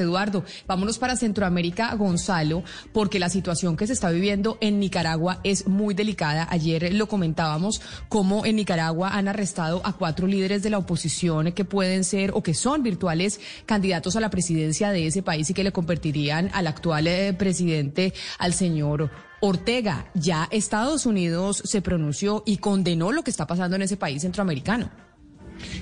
Eduardo, vámonos para Centroamérica, Gonzalo, porque la situación que se está viviendo en Nicaragua es muy delicada. Ayer lo comentábamos, cómo en Nicaragua han arrestado a cuatro líderes de la oposición que pueden ser o que son virtuales candidatos a la presidencia de ese país y que le convertirían al actual eh, presidente, al señor Ortega. Ya Estados Unidos se pronunció y condenó lo que está pasando en ese país centroamericano.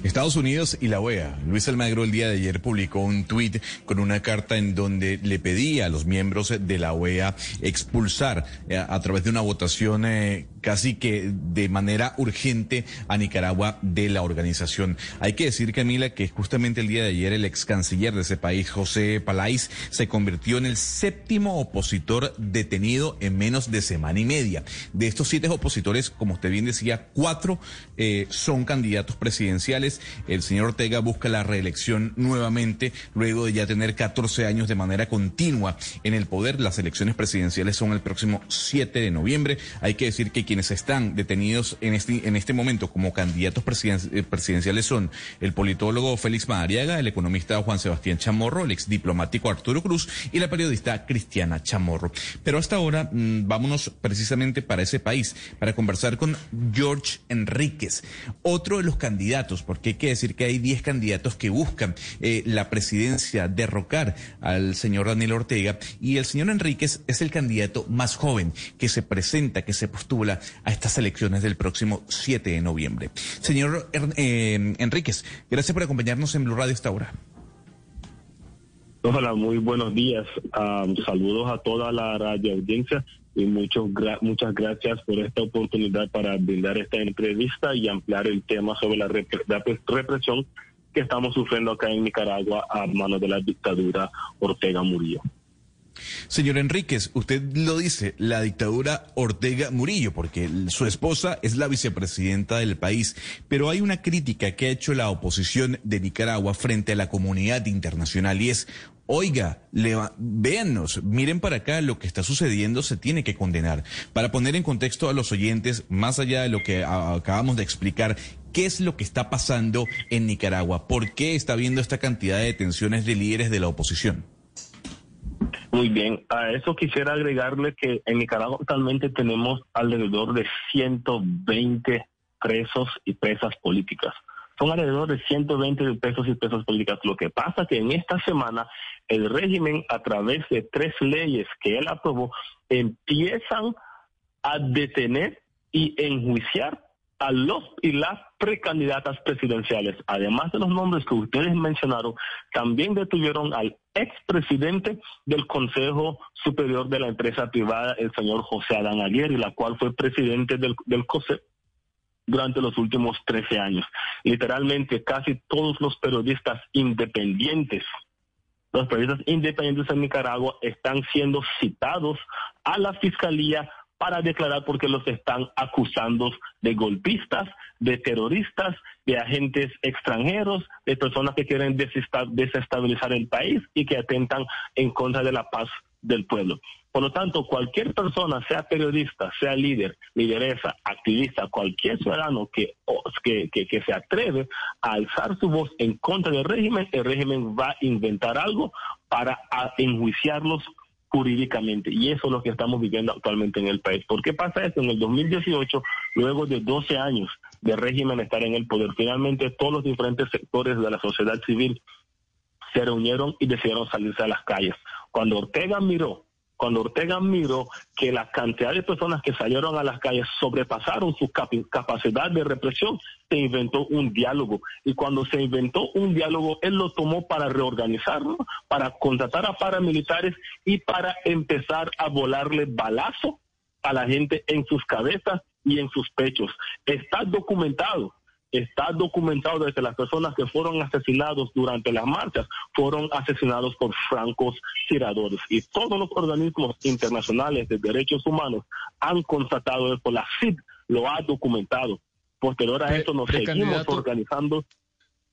Estados Unidos y la OEA. Luis Almagro el día de ayer publicó un tuit con una carta en donde le pedía a los miembros de la OEA expulsar eh, a, través de una votación eh, casi que de manera urgente a Nicaragua de la organización. Hay que decir, Camila, que justamente el día de ayer el ex canciller de ese país, José Palais, se convirtió en el séptimo opositor detenido en menos de semana y media. De estos siete opositores, como usted bien decía, cuatro eh, son candidatos presidenciales. El señor Ortega busca la reelección nuevamente luego de ya tener 14 años de manera continua en el poder. Las elecciones presidenciales son el próximo 7 de noviembre. Hay que decir que quienes están detenidos en este, este momento como candidatos eh, presidenciales son el politólogo Félix Madariaga, el economista Juan Sebastián Chamorro, el ex diplomático Arturo Cruz y la periodista Cristiana Chamorro. Pero hasta ahora mm, vámonos precisamente para ese país, para conversar con George Enríquez, otro de los candidatos, porque hay que decir que hay 10 candidatos que buscan eh, la presidencia, derrocar al señor Daniel Ortega, y el señor Enríquez es el candidato más joven que se presenta, que se postula a estas elecciones del próximo 7 de noviembre. Señor eh, Enríquez, gracias por acompañarnos en Blue Radio esta hora. Hola, muy buenos días. saludos a toda la radio audiencia y muchos muchas gracias por esta oportunidad para brindar esta entrevista y ampliar el tema sobre la represión que estamos sufriendo acá en Nicaragua a manos de la dictadura Ortega Murillo. Señor Enríquez, usted lo dice, la dictadura Ortega Murillo, porque su esposa es la vicepresidenta del país, pero hay una crítica que ha hecho la oposición de Nicaragua frente a la comunidad internacional y es, oiga, véannos, miren para acá, lo que está sucediendo se tiene que condenar. Para poner en contexto a los oyentes, más allá de lo que acabamos de explicar, ¿qué es lo que está pasando en Nicaragua? ¿Por qué está habiendo esta cantidad de detenciones de líderes de la oposición? Muy bien, a eso quisiera agregarle que en Nicaragua actualmente tenemos alrededor de 120 presos y presas políticas. Son alrededor de 120 presos y presas políticas. Lo que pasa que en esta semana el régimen, a través de tres leyes que él aprobó, empiezan a detener y enjuiciar a los y las precandidatas presidenciales. Además de los nombres que ustedes mencionaron, también detuvieron al expresidente del Consejo Superior de la Empresa Privada, el señor José Adán Aguirre, la cual fue presidente del, del COSE durante los últimos 13 años. Literalmente casi todos los periodistas independientes los periodistas independientes en Nicaragua están siendo citados a la fiscalía para declarar porque los están acusando de golpistas, de terroristas, de agentes extranjeros, de personas que quieren desestabilizar el país y que atentan en contra de la paz del pueblo. Por lo tanto, cualquier persona, sea periodista, sea líder, lideresa, activista, cualquier ciudadano que, que, que, se atreve a alzar su voz en contra del régimen, el régimen va a inventar algo para enjuiciarlos jurídicamente. Y eso es lo que estamos viviendo actualmente en el país. ¿Por qué pasa eso? En el 2018, luego de 12 años de régimen estar en el poder, finalmente todos los diferentes sectores de la sociedad civil se reunieron y decidieron salirse a las calles. Cuando Ortega miró cuando Ortega miró que la cantidad de personas que salieron a las calles sobrepasaron su capacidad de represión, se inventó un diálogo. Y cuando se inventó un diálogo, él lo tomó para reorganizarlo, para contratar a paramilitares y para empezar a volarle balazo a la gente en sus cabezas y en sus pechos. Está documentado está documentado desde las personas que fueron asesinados durante las marchas, fueron asesinados por francos tiradores. Y todos los organismos internacionales de derechos humanos han constatado esto. La CID lo ha documentado. Posterior a esto nos seguimos organizando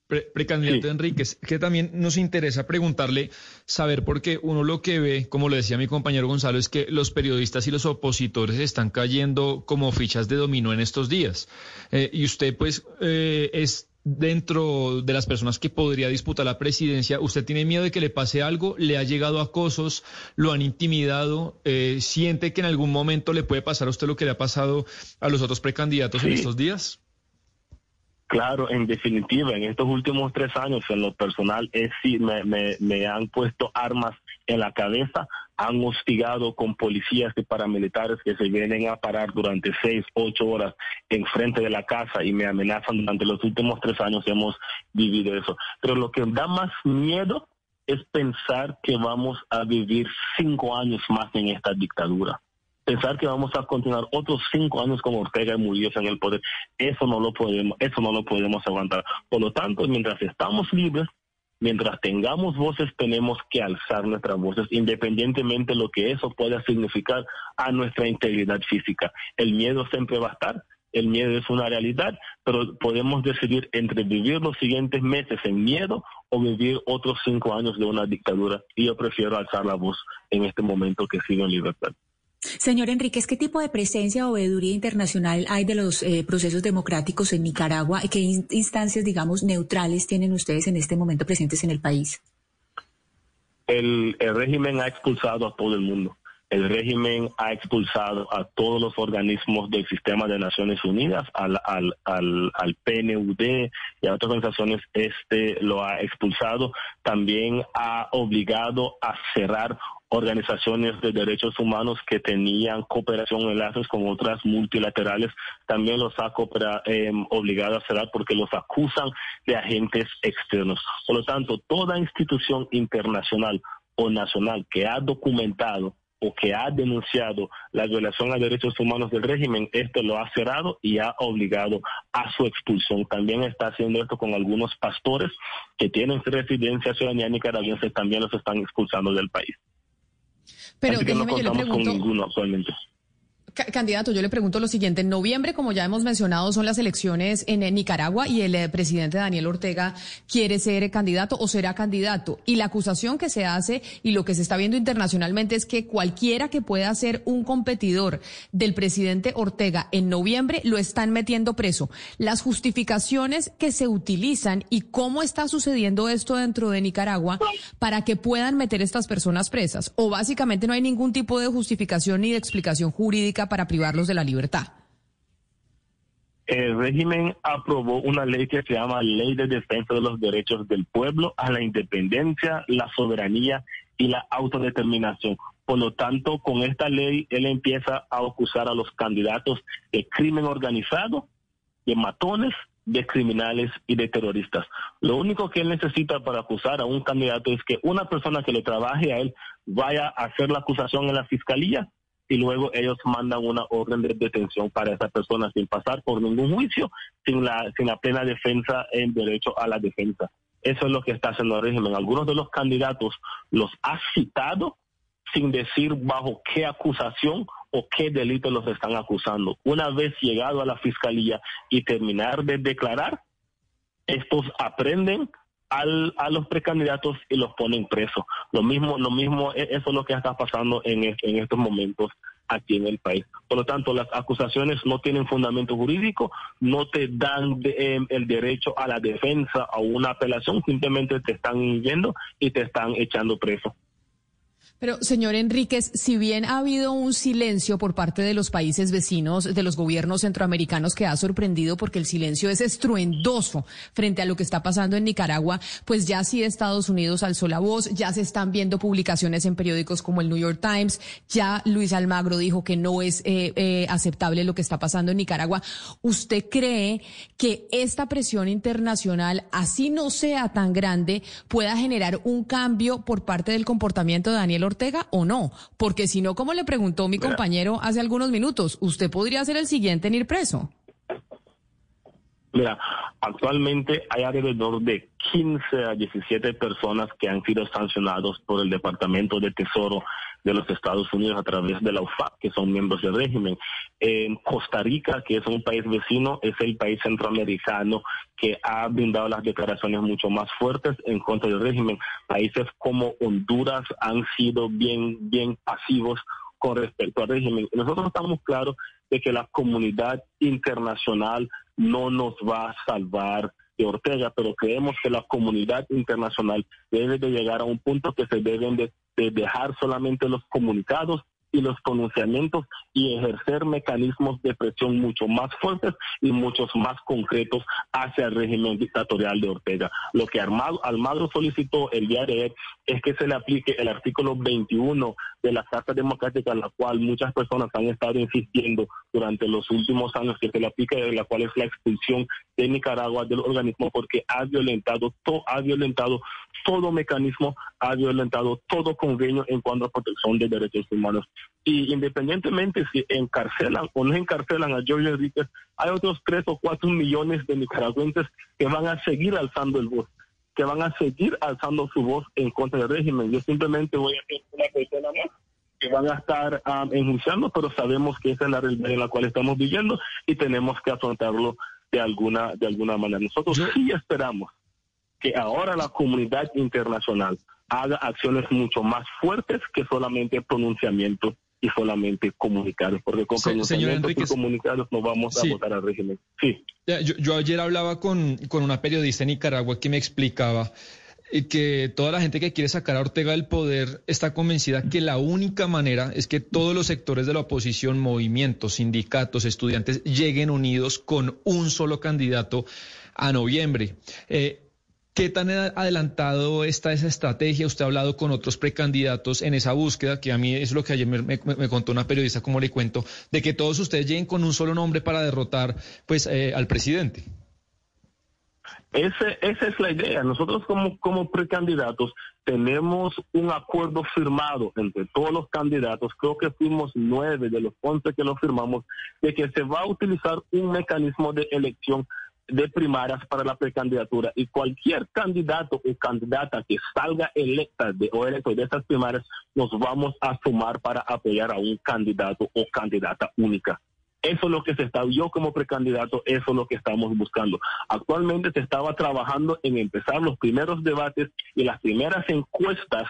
precandidato Enríquez, que también nos interesa preguntarle, saber por qué uno lo que ve, como le decía mi compañero Gonzalo, es que los periodistas y los opositores están cayendo como fichas de dominó en estos días. Eh, y usted, pues, eh, es dentro de las personas que podría disputar la presidencia, ¿usted tiene miedo de que le pase algo? ¿Le ha llegado acosos? ¿Lo han intimidado? Eh, ¿Siente que en algún momento le puede pasar a usted lo que le ha pasado a los otros precandidatos en estos días? Claro, en definitiva, en estos últimos tres años, en lo personal, es sí, me, me, me han puesto armas en la cabeza, han hostigado con policías y paramilitares que se vienen a parar durante seis, ocho horas enfrente de la casa y me amenazan durante los últimos tres años hemos vivido eso. Pero lo que da más miedo es pensar que vamos a vivir cinco años más en esta dictadura pensar que vamos a continuar otros cinco años con Ortega y Murillo en el poder, eso no lo podemos, eso no lo podemos aguantar. Por lo tanto, mientras estamos libres, mientras tengamos voces, tenemos que alzar nuestras voces, independientemente de lo que eso pueda significar a nuestra integridad física. El miedo siempre va a estar, el miedo es una realidad, pero podemos decidir entre vivir los siguientes meses en miedo o vivir otros cinco años de una dictadura. Y yo prefiero alzar la voz en este momento que sigo en libertad. Señor Enríquez, ¿qué tipo de presencia o veeduría internacional hay de los eh, procesos democráticos en Nicaragua? ¿Qué instancias, digamos, neutrales tienen ustedes en este momento presentes en el país? El, régimen ha expulsado a todo el mundo. El régimen ha expulsado a todos los organismos del sistema de Naciones Unidas, al, al, al, al PNUD y a otras organizaciones, este lo ha expulsado. También ha obligado a cerrar organizaciones de derechos humanos que tenían cooperación enlaces con otras multilaterales, también los ha eh, obligado a cerrar porque los acusan de agentes externos. Por lo tanto, toda institución internacional o nacional que ha documentado o que ha denunciado la violación a derechos humanos del régimen, esto lo ha cerrado y ha obligado a su expulsión. También está haciendo esto con algunos pastores que tienen residencia ciudadanía nicaragüense, también los están expulsando del país. Pero déjeme, yo le pregunto. actualmente. Candidato, yo le pregunto lo siguiente. En noviembre, como ya hemos mencionado, son las elecciones en Nicaragua y el eh, presidente Daniel Ortega quiere ser candidato o será candidato. Y la acusación que se hace y lo que se está viendo internacionalmente es que cualquiera que pueda ser un competidor del presidente Ortega en noviembre lo están metiendo preso. Las justificaciones que se utilizan y cómo está sucediendo esto dentro de Nicaragua para que puedan meter estas personas presas. O básicamente no hay ningún tipo de justificación ni de explicación jurídica para privarlos de la libertad? El régimen aprobó una ley que se llama Ley de Defensa de los Derechos del Pueblo a la Independencia, la Soberanía y la Autodeterminación. Por lo tanto, con esta ley, él empieza a acusar a los candidatos de crimen organizado, de matones, de criminales y de terroristas. Lo único que él necesita para acusar a un candidato es que una persona que le trabaje a él vaya a hacer la acusación en la fiscalía y luego ellos mandan una orden de detención para esa persona sin pasar por ningún juicio, sin la, sin la plena defensa en derecho a la defensa. Eso es lo que está haciendo el régimen. Algunos de los candidatos los ha citado sin decir bajo qué acusación o qué delito los están acusando. Una vez llegado a la fiscalía y terminar de declarar, estos aprenden al, a los precandidatos y los ponen presos. Lo mismo, lo mismo, e, eso es lo que está pasando en, en estos momentos aquí en el país. Por lo tanto, las acusaciones no tienen fundamento jurídico, no te dan em, el derecho a la defensa o una apelación, simplemente te están yendo y te están echando preso. Pero, señor Enríquez, si bien ha habido un silencio por parte de los países vecinos, de los gobiernos centroamericanos que ha sorprendido porque el silencio es estruendoso frente a lo que está pasando en Nicaragua, pues ya sí Estados Unidos alzó la voz, ya se están viendo publicaciones en periódicos como el New York Times, ya Luis Almagro dijo que no es eh, eh, aceptable lo que está pasando en Nicaragua. ¿Usted cree que esta presión internacional, así no sea tan grande, pueda generar un cambio por parte del comportamiento de Daniel Ortega o no? Porque si no, como le preguntó mi compañero hace algunos minutos, usted podría ser el siguiente en ir preso. Mira, actualmente hay alrededor de 15 a 17 personas que han sido sancionados por el Departamento de Tesoro de los Estados Unidos a través de la UFAP, que son miembros del régimen. En Costa Rica, que es un país vecino, es el país centroamericano que ha brindado las declaraciones mucho más fuertes en contra del régimen. Países como Honduras han sido bien, bien pasivos con respecto al régimen. Nosotros estamos claros de que la comunidad internacional no nos va a salvar de Ortega, pero creemos que la comunidad internacional debe de llegar a un punto que se deben de dejar solamente los comunicados y los pronunciamientos y ejercer mecanismos de presión mucho más fuertes y muchos más concretos hacia el régimen dictatorial de Ortega. Lo que Almagro solicitó el día de ayer es que se le aplique el artículo 21 de la Carta Democrática, la cual muchas personas han estado insistiendo durante los últimos años que se le aplique, la cual es la expulsión de Nicaragua del organismo porque ha violentado, ha violentado todo mecanismo, ha violentado todo convenio en cuanto a protección de derechos humanos. Y independientemente si encarcelan o no encarcelan a George Enriquez, hay otros tres o cuatro millones de nicaragüenses que van a seguir alzando el voz, que van a seguir alzando su voz en contra del régimen. Yo simplemente voy a ser una persona más que van a estar um, enjuiciando, pero sabemos que esa es la realidad en la cual estamos viviendo y tenemos que afrontarlo de alguna, de alguna manera. Nosotros sí esperamos que ahora la comunidad internacional haga acciones mucho más fuertes que solamente pronunciamientos y solamente comunicar, porque con pronunciamientos y comunicados no vamos a votar al régimen. Sí. Yo, ayer hablaba con, con una periodista en Nicaragua que me explicaba que toda la gente que quiere sacar a Ortega del poder está convencida que la única manera es que todos los sectores de la oposición, movimientos, sindicatos, estudiantes, lleguen unidos con un solo candidato a noviembre. Eh, ¿Qué tan adelantado está esa estrategia? Usted ha hablado con otros precandidatos en esa búsqueda, que a mí es lo que ayer me, contó una periodista, como le cuento, de que todos ustedes lleguen con un solo nombre para derrotar pues, eh, al presidente. Ese, esa es la idea. Nosotros como, precandidatos tenemos un acuerdo firmado entre todos los candidatos, creo que fuimos nueve de los once que lo firmamos, de que se va a utilizar un mecanismo de elección de primarias para la precandidatura y cualquier candidato o candidata que salga electa de, o electo de esas primarias, nos vamos a sumar para apoyar a un candidato o candidata única. Eso es lo que se está, yo como precandidato, eso es lo que estamos buscando. Actualmente se estaba trabajando en empezar los primeros debates y las primeras encuestas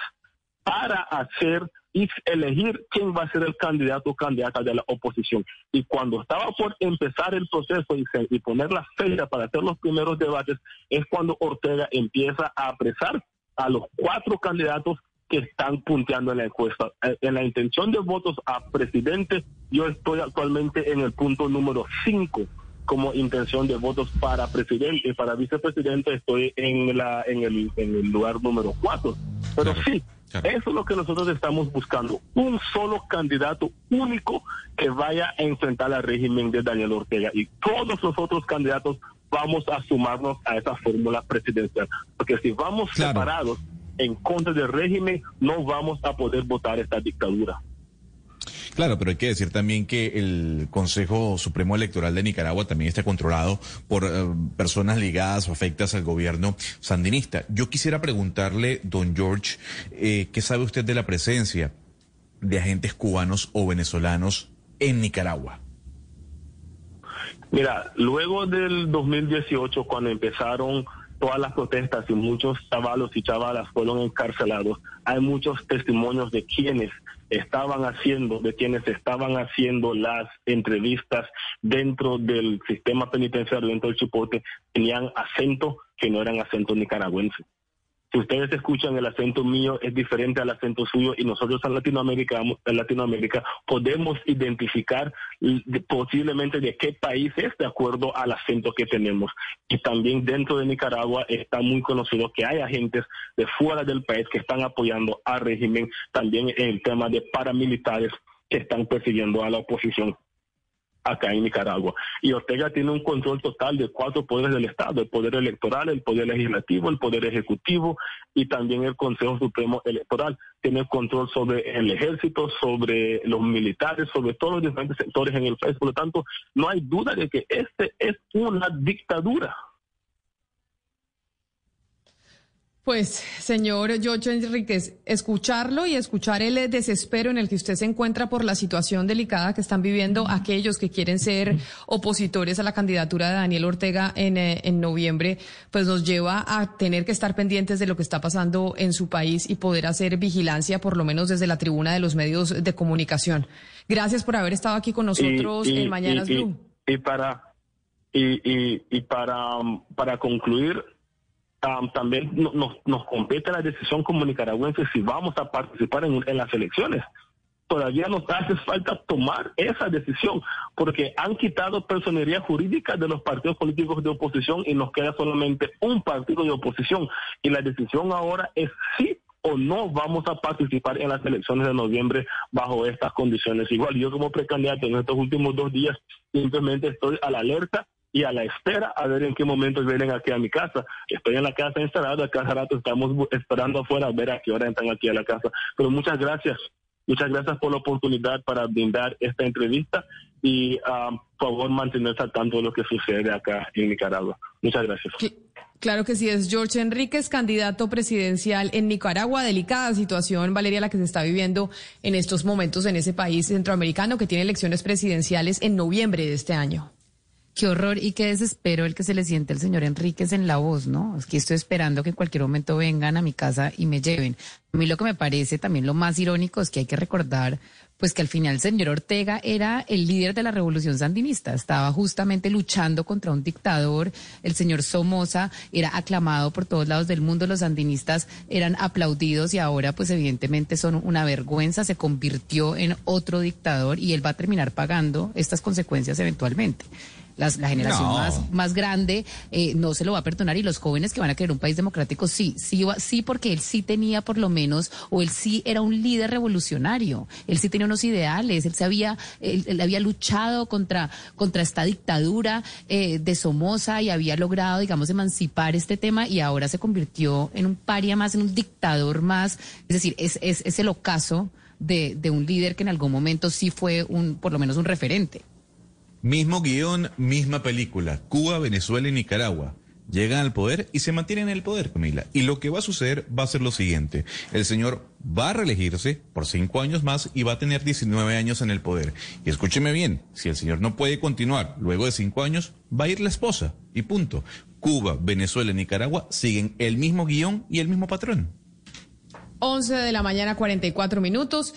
para hacer y elegir quién va a ser el candidato o candidata de la oposición. Y cuando estaba por empezar el proceso y, poner la fecha para hacer los primeros debates, es cuando Ortega empieza a apresar a los cuatro candidatos que están punteando en la encuesta. Eh, en la intención de votos a presidente, yo estoy actualmente en el punto número 5 como intención de votos para presidente. Para vicepresidente estoy en, la, en, el, en el lugar número 4. Pero sí, eso es lo que nosotros estamos buscando. Un solo candidato único que vaya a enfrentar al régimen de Daniel Ortega. Y todos los otros candidatos vamos a sumarnos a esa fórmula presidencial. Porque si vamos separados en contra del régimen, no vamos a poder votar esta dictadura. Claro, pero hay que decir también que el Consejo Supremo Electoral de Nicaragua también está controlado por eh, personas ligadas o afectas al gobierno sandinista. Yo quisiera preguntarle, don George, eh, ¿qué sabe usted de la presencia de agentes cubanos o venezolanos en Nicaragua? Mira, luego del 2018, cuando empezaron todas las protestas y muchos chavalos y chavalas fueron encarcelados, hay muchos testimonios de quienes estaban haciendo, de quienes estaban haciendo las entrevistas dentro del sistema penitenciario, dentro del Chipote, tenían acento que no eran acento nicaragüense. Si ustedes escuchan el acento mío es diferente al acento suyo y nosotros en Latinoamérica, en Latinoamérica podemos identificar posiblemente de qué país es de acuerdo al acento que tenemos. Y también dentro de Nicaragua está muy conocido que hay agentes de fuera del país que están apoyando al régimen, también en el tema de paramilitares que están persiguiendo a la oposición acá en Nicaragua. Y Ortega tiene un control total de cuatro poderes del Estado, el poder electoral, el poder legislativo, el poder ejecutivo y también el Consejo Supremo Electoral. Tiene control sobre el ejército, sobre los militares, sobre todos los diferentes sectores en el país. Por lo tanto, no hay duda de que este es una dictadura. Pues, señor Yocho Enríquez, escucharlo y escuchar el desespero en el que usted se encuentra por la situación delicada que están viviendo aquellos que quieren ser opositores a la candidatura de Daniel Ortega en, eh, en noviembre, pues nos lleva a tener que estar pendientes de lo que está pasando en su país y poder hacer vigilancia, por lo menos desde la tribuna de los medios de comunicación. Gracias por haber estado aquí con nosotros en Mañanas Blue. Y para Y, y, para, para concluir, también nos, nos compete la decisión como nicaragüenses si vamos a participar en, en las elecciones todavía nos hace falta tomar esa decisión, porque han quitado personería jurídica de los partidos políticos de oposición y nos queda solamente un partido de oposición. Y la decisión ahora es si o no vamos a participar en las elecciones de noviembre bajo estas condiciones. Igual yo como precandidato en estos últimos dos días simplemente estoy a la alerta y a la espera a ver en qué momento vienen aquí a mi casa. Estoy en la casa instalada, cada rato estamos esperando afuera a ver a qué hora entran aquí a la casa. Pero muchas gracias Muchas gracias por la oportunidad para brindar esta entrevista y um, por favor mantenerse al tanto de lo que sucede acá en Nicaragua. Muchas gracias. Claro que sí, es George Enríquez, candidato presidencial en Nicaragua. Delicada situación, Valeria, la que se está viviendo en estos momentos en ese país centroamericano que tiene elecciones presidenciales en noviembre de este año. Qué horror y qué desespero el que se le siente al señor Enríquez en la voz, ¿no? Es que estoy esperando que en cualquier momento vengan a mi casa y me lleven. A mí lo que me parece también lo más irónico es que hay que recordar, pues que al final el señor Ortega era el líder de la revolución sandinista, estaba justamente luchando contra un dictador, el señor Somoza era aclamado por todos lados del mundo, los sandinistas eran aplaudidos y ahora pues evidentemente son una vergüenza, se convirtió en otro dictador y él va a terminar pagando estas consecuencias eventualmente la generación más, más grande eh, no se lo va a perdonar. Y los jóvenes que van a querer un país democrático sí, sí, sí, porque él sí tenía por lo menos, o él sí era un líder revolucionario, él sí tenía unos ideales, él se había, él, había luchado contra, contra esta dictadura eh, de Somoza y había logrado, digamos, emancipar este tema y ahora se convirtió en un paria más, en un dictador más, es decir, es, es, es el ocaso de, de un líder que en algún momento sí fue un, por lo menos un referente. Mismo guion, misma película. Cuba, Venezuela y Nicaragua. Llegan al poder y se mantienen en el poder, Camila. Y lo que va a suceder va a ser lo siguiente. El señor va a reelegirse por cinco años más y va a tener 19 años en el poder. Y escúcheme bien, si el señor no puede continuar luego de cinco años, va a ir la esposa. Y punto. Cuba, Venezuela y Nicaragua siguen el mismo guion y el mismo patrón. 11 de la mañana, 44 minutos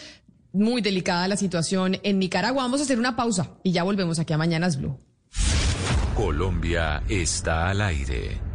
muy delicada la situación en Nicaragua. Vamos a hacer una pausa y ya volvemos aquí a Mañanas Blue. Colombia está al aire.